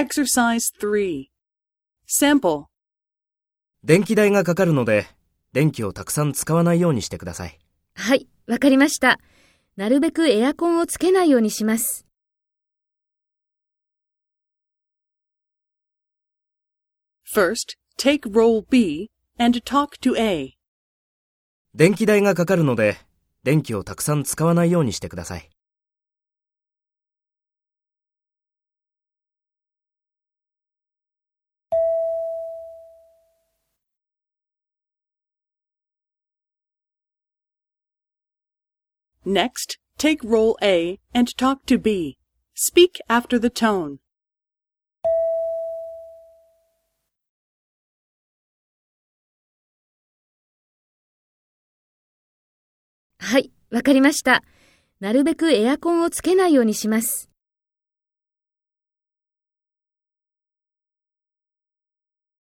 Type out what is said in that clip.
Exercise 3. Sample. 電気代がかかるので、電気をたくさん使わないようにしてください。はい、わかりました。なるべくエアコンをつけないようにします。First, take role B and talk to A. 電気代がかかるので、電気をたくさん使わないようにしてください。「Next, take role A and talk to B. Speak after the tone. はい、わかりました。なるべくエアコンをつけないようにします。